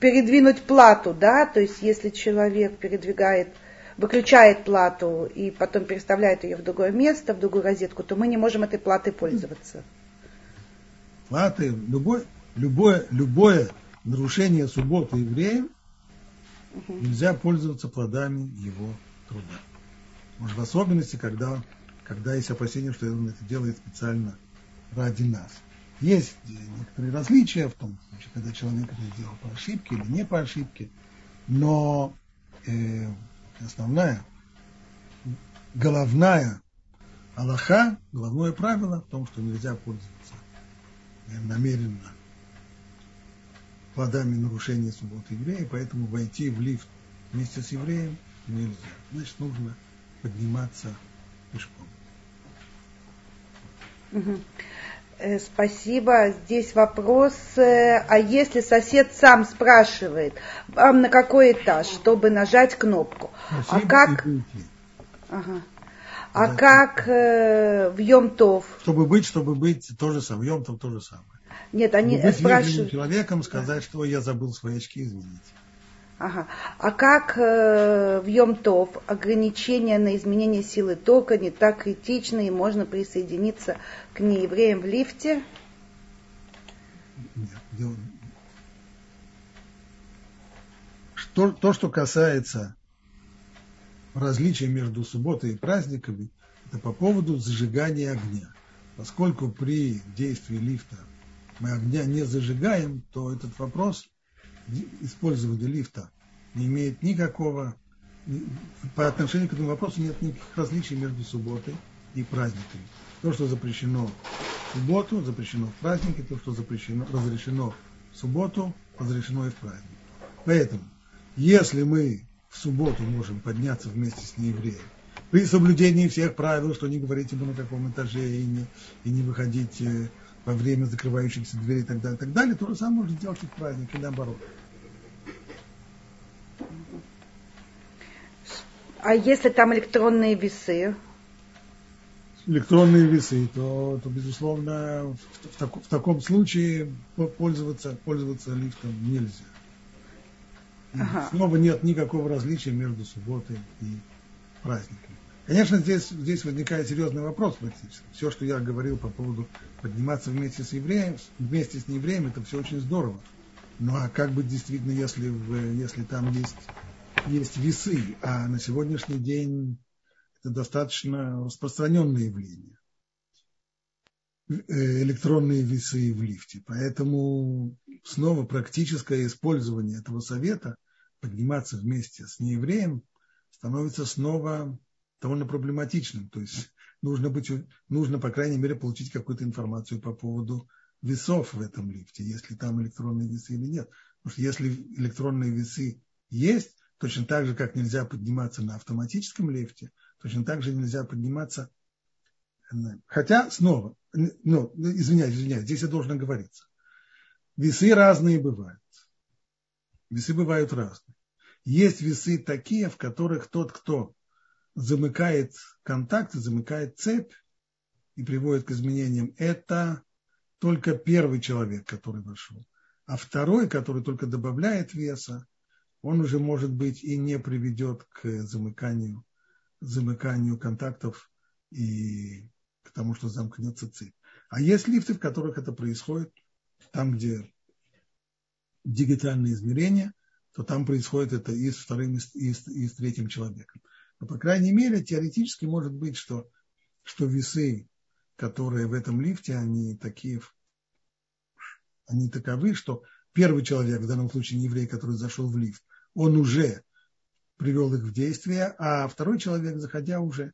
передвинуть плату, да, то есть если человек передвигает, выключает плату и потом переставляет ее в другое место, в другую розетку, то мы не можем этой платой пользоваться. Платы, любое, любое, любое нарушение субботы евреем угу. нельзя пользоваться плодами его труда. Может, в особенности, когда, когда есть опасение, что он это делает специально ради нас. Есть некоторые различия в том когда человек это сделал по ошибке или не по ошибке, но э, основная, головная Аллаха, головное правило в том, что нельзя пользоваться э, намеренно плодами нарушения субботы еврея, поэтому войти в лифт вместе с евреем нельзя. Значит, нужно подниматься пешком. Угу. Э, спасибо. Здесь вопрос, э, а если сосед сам спрашивает, вам на какой этаж, чтобы нажать кнопку, а как... Ага. А да, как э, в Йом-Тов? Чтобы быть, чтобы быть, то же самое. Йом-Тов то же самое. Нет, они чтобы быть спрашивают. человеком сказать, да. что я забыл свои очки, извините. Ага. А как э, в Йом-Тов ограничения на изменение силы тока не так критичны и можно присоединиться к неевреям в лифте? Дело... что, то, что касается различия между субботой и праздниками, это по поводу зажигания огня. Поскольку при действии лифта мы огня не зажигаем, то этот вопрос использования лифта не имеет никакого, по отношению к этому вопросу нет никаких различий между субботой и праздниками. То, что запрещено в субботу, запрещено в празднике, то, что запрещено, разрешено в субботу, разрешено и в праздник. Поэтому, если мы в субботу можем подняться вместе с неевреем, при соблюдении всех правил, что не говорить ему на каком этаже и не, и не выходить во время закрывающихся дверей и так далее, и так далее, то же самое можно делать и в праздник, и наоборот. А если там электронные весы? Электронные весы, то, то безусловно, в, в, так, в таком случае пользоваться, пользоваться лифтом нельзя. Ага. Снова нет никакого различия между субботой и праздником. Конечно, здесь, здесь возникает серьезный вопрос практически. Все, что я говорил по поводу подниматься вместе с евреем, вместе с неевреем, это все очень здорово. Ну а как быть действительно, если, если там есть есть весы, а на сегодняшний день это достаточно распространенное явление. Э, электронные весы в лифте. Поэтому снова практическое использование этого совета, подниматься вместе с неевреем, становится снова довольно проблематичным. То есть нужно, быть, нужно, по крайней мере, получить какую-то информацию по поводу весов в этом лифте, если там электронные весы или нет. Потому что если электронные весы есть, Точно так же, как нельзя подниматься на автоматическом лифте, точно так же нельзя подниматься. Хотя, снова, ну, извиняюсь, извиняюсь, здесь я должен говориться. Весы разные бывают. Весы бывают разные. Есть весы такие, в которых тот, кто замыкает контакт, замыкает цепь и приводит к изменениям, это только первый человек, который вошел. А второй, который только добавляет веса, он уже, может быть, и не приведет к замыканию, замыканию контактов и к тому, что замкнется цепь. А есть лифты, в которых это происходит, там, где дигитальное измерение, то там происходит это и с вторым, и с, и с третьим человеком. Но, по крайней мере, теоретически может быть, что, что весы, которые в этом лифте, они такие, они таковы, что первый человек, в данном случае не еврей, который зашел в лифт, он уже привел их в действие, а второй человек, заходя, уже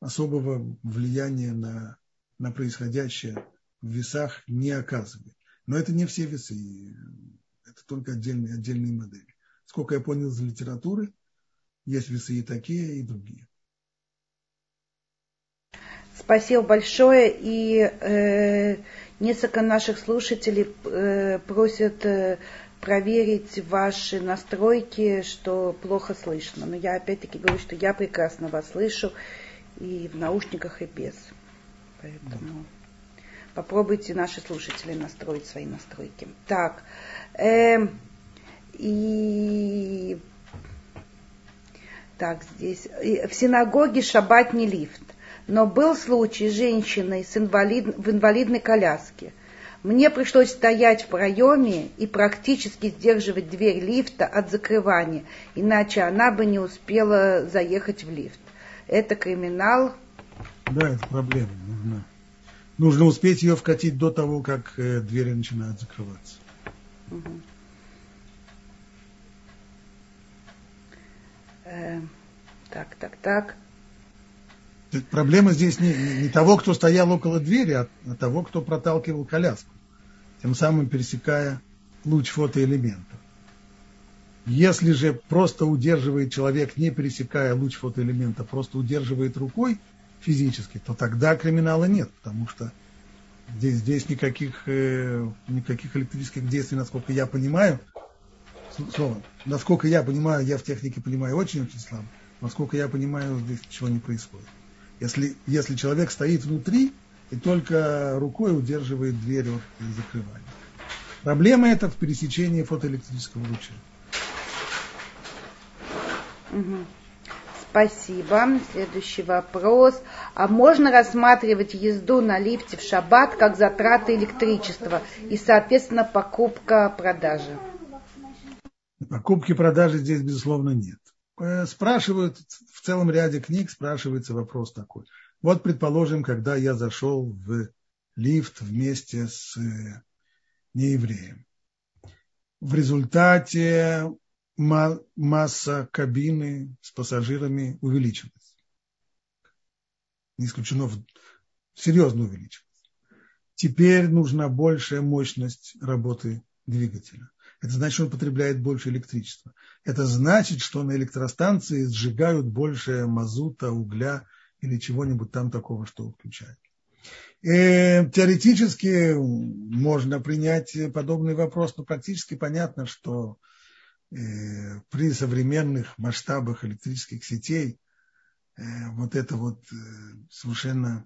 особого влияния на, на происходящее в весах не оказывает. Но это не все весы, это только отдельные, отдельные модели. Сколько я понял из литературы, есть весы и такие, и другие. Спасибо большое. И э, несколько наших слушателей э, просят э, проверить ваши настройки, что плохо слышно. Но я опять-таки говорю, что я прекрасно вас слышу и в наушниках, и без. Поэтому попробуйте наши слушатели настроить свои настройки. Так, э, и так здесь в синагоге шаббат не лифт, но был случай с женщиной с инвалид, в инвалидной коляске. Мне пришлось стоять в проеме и практически сдерживать дверь лифта от закрывания, иначе она бы не успела заехать в лифт. Это криминал. Да, это проблема. Нужно, нужно успеть ее вкатить до того, как э, двери начинают закрываться. Угу. Э, так, так, так. Проблема здесь не, не того, кто стоял около двери, а того, кто проталкивал коляску тем самым пересекая луч фотоэлемента. Если же просто удерживает человек, не пересекая луч фотоэлемента, просто удерживает рукой физически, то тогда криминала нет, потому что здесь, здесь никаких, э, никаких электрических действий, насколько я понимаю, слово, насколько я понимаю, я в технике понимаю очень-очень слабо, насколько я понимаю, здесь ничего не происходит. Если, если человек стоит внутри, и только рукой удерживает дверь от закрывания. Проблема это в пересечении фотоэлектрического луча. Угу. Спасибо. Следующий вопрос. А можно рассматривать езду на лифте в шаббат как затраты электричества и, соответственно, покупка-продажа? Покупки-продажи здесь, безусловно, нет. Э, спрашивают, целом ряде книг спрашивается вопрос такой. Вот, предположим, когда я зашел в лифт вместе с э, неевреем. В результате масса кабины с пассажирами увеличилась. Не исключено, серьезно увеличилась. Теперь нужна большая мощность работы двигателя. Это значит, он потребляет больше электричества. Это значит, что на электростанции сжигают больше мазута, угля или чего-нибудь там такого, что включает. И теоретически можно принять подобный вопрос, но практически понятно, что э, при современных масштабах электрических сетей э, вот это вот э, совершенно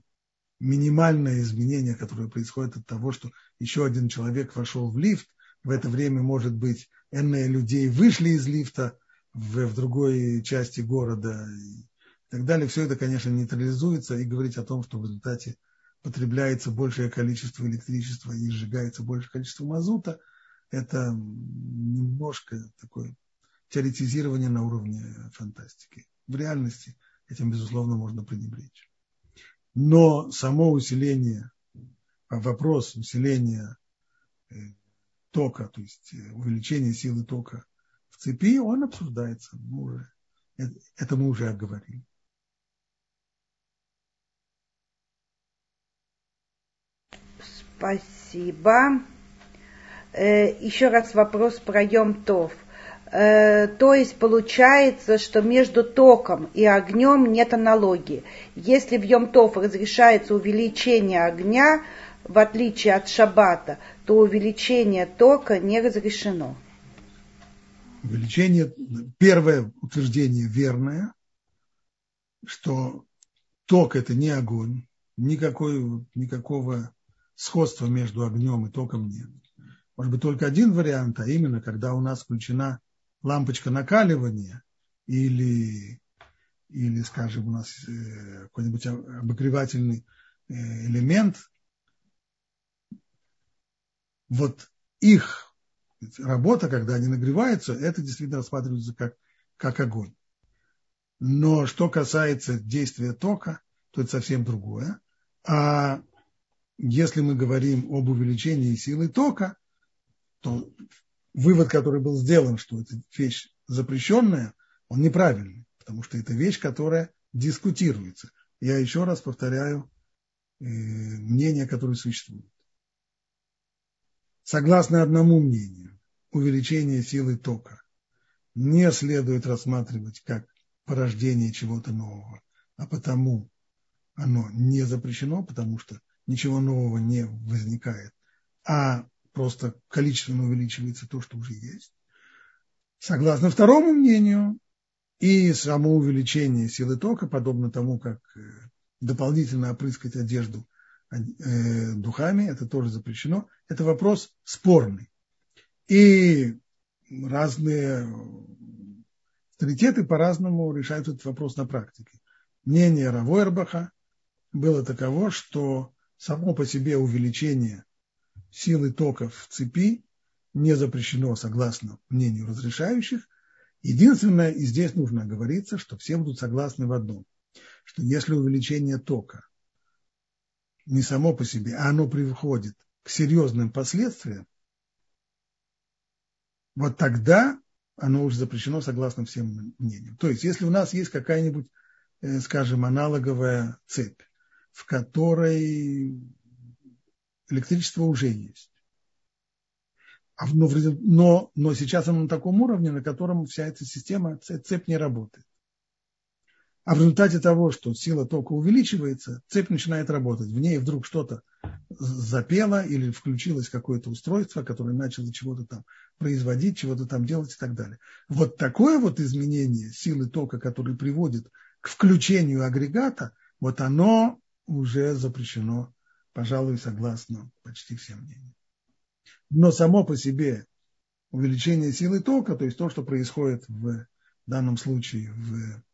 минимальное изменение, которое происходит от того, что еще один человек вошел в лифт, в это время, может быть, энные людей вышли из лифта в, в другой части города, и так далее, все это, конечно, нейтрализуется и говорить о том, что в результате потребляется большее количество электричества и сжигается большее количество мазута, это немножко такое теоретизирование на уровне фантастики. В реальности этим, безусловно, можно пренебречь. Но само усиление, вопрос усиления э, тока, то есть э, увеличение силы тока в цепи, он обсуждается. Мы уже, это мы уже оговорили. Спасибо. Э, еще раз вопрос про Йом-Тов. Э, то есть получается, что между током и огнем нет аналогии. Если в Йом-Тов разрешается увеличение огня, в отличие от шаббата, то увеличение тока не разрешено. Увеличение, первое утверждение верное, что ток это не огонь, никакой, никакого сходства между огнем и током нет. Может быть, только один вариант, а именно, когда у нас включена лампочка накаливания или, или скажем, у нас э, какой-нибудь обогревательный э, элемент, вот их работа, когда они нагреваются, это действительно рассматривается как, как огонь. Но что касается действия тока, то это совсем другое. А если мы говорим об увеличении силы тока, то вывод, который был сделан, что это вещь запрещенная, он неправильный, потому что это вещь, которая дискутируется. Я еще раз повторяю э, мнение, которое существует. Согласно одному мнению, увеличение силы тока не следует рассматривать как порождение чего-то нового, а потому оно не запрещено, потому что ничего нового не возникает, а просто количественно увеличивается то, что уже есть. Согласно второму мнению, и само увеличение силы тока, подобно тому, как э, дополнительно опрыскать одежду духами, это тоже запрещено. Это вопрос спорный. И разные авторитеты по-разному решают этот вопрос на практике. Мнение Равойрбаха было таково, что само по себе увеличение силы тока в цепи не запрещено согласно мнению разрешающих. Единственное, и здесь нужно оговориться, что все будут согласны в одном, что если увеличение тока не само по себе, а оно приводит к серьезным последствиям, вот тогда оно уже запрещено согласно всем мнениям. То есть, если у нас есть какая-нибудь, э, скажем, аналоговая цепь, в которой электричество уже есть. А но, но, но сейчас оно на таком уровне, на котором вся эта система, цепь не работает. А в результате того, что сила тока увеличивается, цепь начинает работать. В ней вдруг что-то запело или включилось какое-то устройство, которое начало чего-то там производить, чего-то там делать и так далее. Вот такое вот изменение силы тока, которое приводит к включению агрегата, вот оно уже запрещено, пожалуй, согласно почти всем мнениям. Но само по себе увеличение силы тока, то есть то, что происходит в данном случае в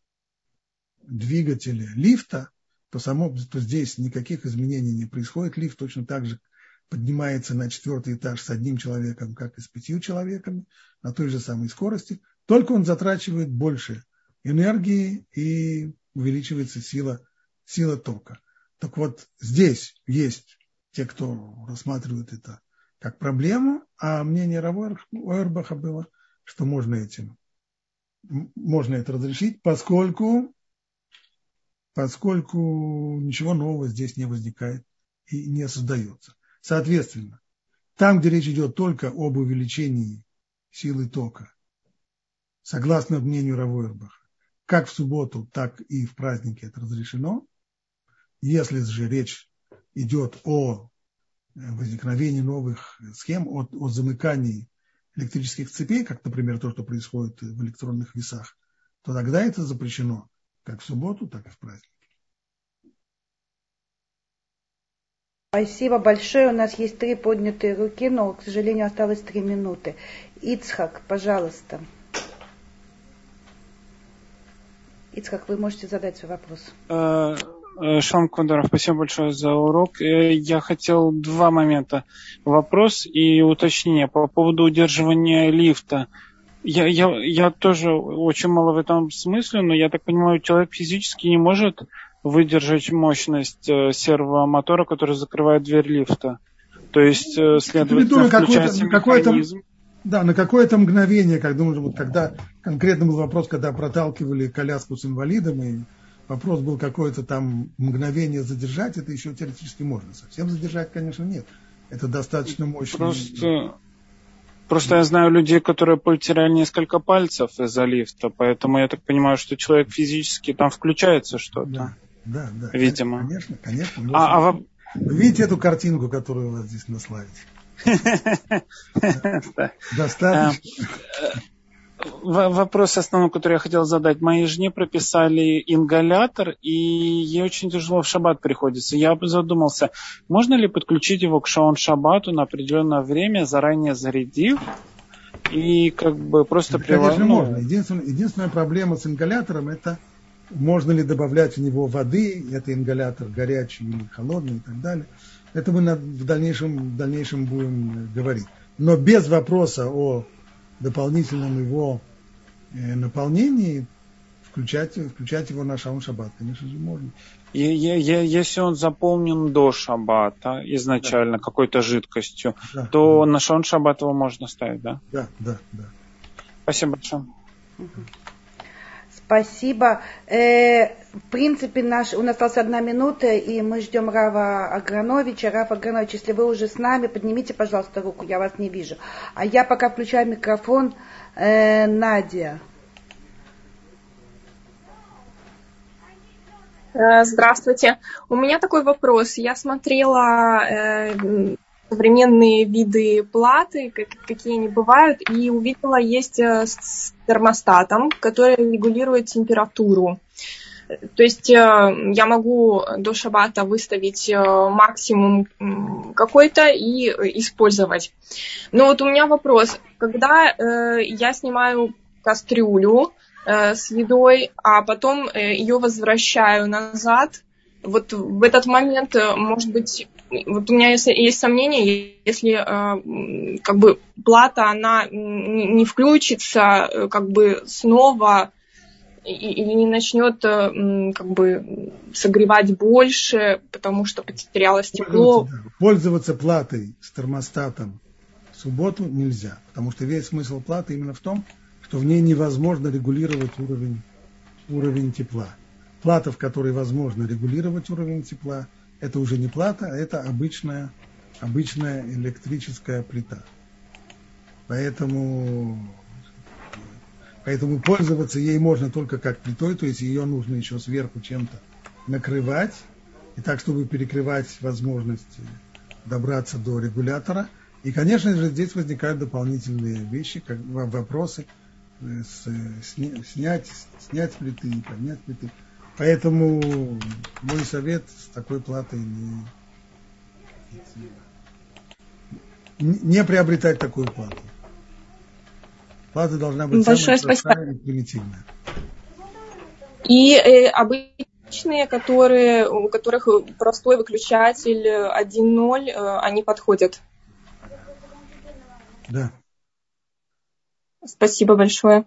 двигателе лифта, то, само, то здесь никаких изменений не происходит. Лифт точно так же поднимается на четвертый этаж с одним человеком, как и с пятью человеками, на той же самой скорости. Только он затрачивает больше энергии и увеличивается сила, сила тока. Так вот, здесь есть те, кто рассматривает это как проблему, а мнение Равойербаха было, что можно этим можно это разрешить, поскольку, поскольку ничего нового здесь не возникает и не создается. Соответственно, там, где речь идет только об увеличении силы тока, согласно мнению Равойербаха, как в субботу, так и в празднике это разрешено, если же речь идет о возникновении новых схем, о, о замыкании электрических цепей, как, например, то, что происходит в электронных весах, то тогда это запрещено как в субботу, так и в праздник. Спасибо большое. У нас есть три поднятые руки, но, к сожалению, осталось три минуты. Ицхак, пожалуйста. Ицхак, вы можете задать свой вопрос. Э, Э, Шон Кондоров, спасибо большое за урок. Э, я хотел два момента. Вопрос и уточнение по поводу удерживания лифта. Я, я, я тоже очень мало в этом смысле, но я так понимаю, человек физически не может выдержать мощность э, сервомотора, который закрывает дверь лифта. То есть, следовательно, включается механизм. Да, на какое-то мгновение, как думаю, вот когда конкретно был вопрос, когда проталкивали коляску с инвалидом, и вопрос был какое-то там мгновение задержать, это еще теоретически можно. Совсем задержать, конечно, нет. Это достаточно мощно. Просто, просто я знаю людей, которые потеряли несколько пальцев из-за лифта, поэтому я так понимаю, что человек физически там включается что-то. Да, да, да. Видимо. Конечно, конечно. А, а вы видите эту картинку, которую у вас здесь на слайде? <laughs> Достаточно. Вопрос основной, который я хотел задать. Моей жене прописали ингалятор, и ей очень тяжело в шаббат приходится. Я задумался, можно ли подключить его к шаон шаббату на определенное время, заранее зарядив, и как бы просто Конечно, ну, можно. Единственная, единственная проблема с ингалятором это можно ли добавлять в него воды, это ингалятор горячий или холодный и так далее. Это мы в дальнейшем, в дальнейшем будем говорить. Но без вопроса о дополнительном его э, наполнении включать, включать его на шаун шаббат, конечно же, можно. И, если он заполнен до шаббата изначально да. какой-то жидкостью, да, то да. на шаун шаббат его можно ставить, да? Да, да, да. Спасибо большое. Спасибо. Э, в принципе, наш, у нас осталась одна минута, и мы ждем Рава Аграновича. Рав Агранович, если вы уже с нами, поднимите, пожалуйста, руку, я вас не вижу. А я пока включаю микрофон. Э, Надя. Э, здравствуйте. У меня такой вопрос. Я смотрела э, современные виды платы, как, какие они бывают, и увидела, есть э, с термостатом, который регулирует температуру. То есть э, я могу до шабата выставить э, максимум какой-то и использовать. Но вот у меня вопрос. Когда я снимаю кастрюлю с едой, а потом ее возвращаю назад, вот в этот момент, может быть, вот у меня есть, есть сомнение, если э, как бы плата, она не включится э, как бы снова или не начнет э, как бы согревать больше, потому что потерялось тепло. Пользоваться, пользоваться платой с термостатом в субботу нельзя, потому что весь смысл платы именно в том, что в ней невозможно регулировать уровень, уровень тепла. Плата, в которой возможно регулировать уровень тепла, это уже не плата, а это обычная, обычная электрическая плита. Поэтому, поэтому пользоваться ей можно только как плитой, то есть ее нужно еще сверху чем-то накрывать, и так, чтобы перекрывать возможность добраться до регулятора. И, конечно же, здесь возникают дополнительные вещи, как вопросы, э, с, снять, снять плиты, поднять плиты. Поэтому мой совет с такой платой не, не приобретать такую плату. Плата должна быть Большое самая простая и примитивная. И э, обычные, которые, у которых простой выключатель 1.0, э, они подходят. Да. Спасибо большое.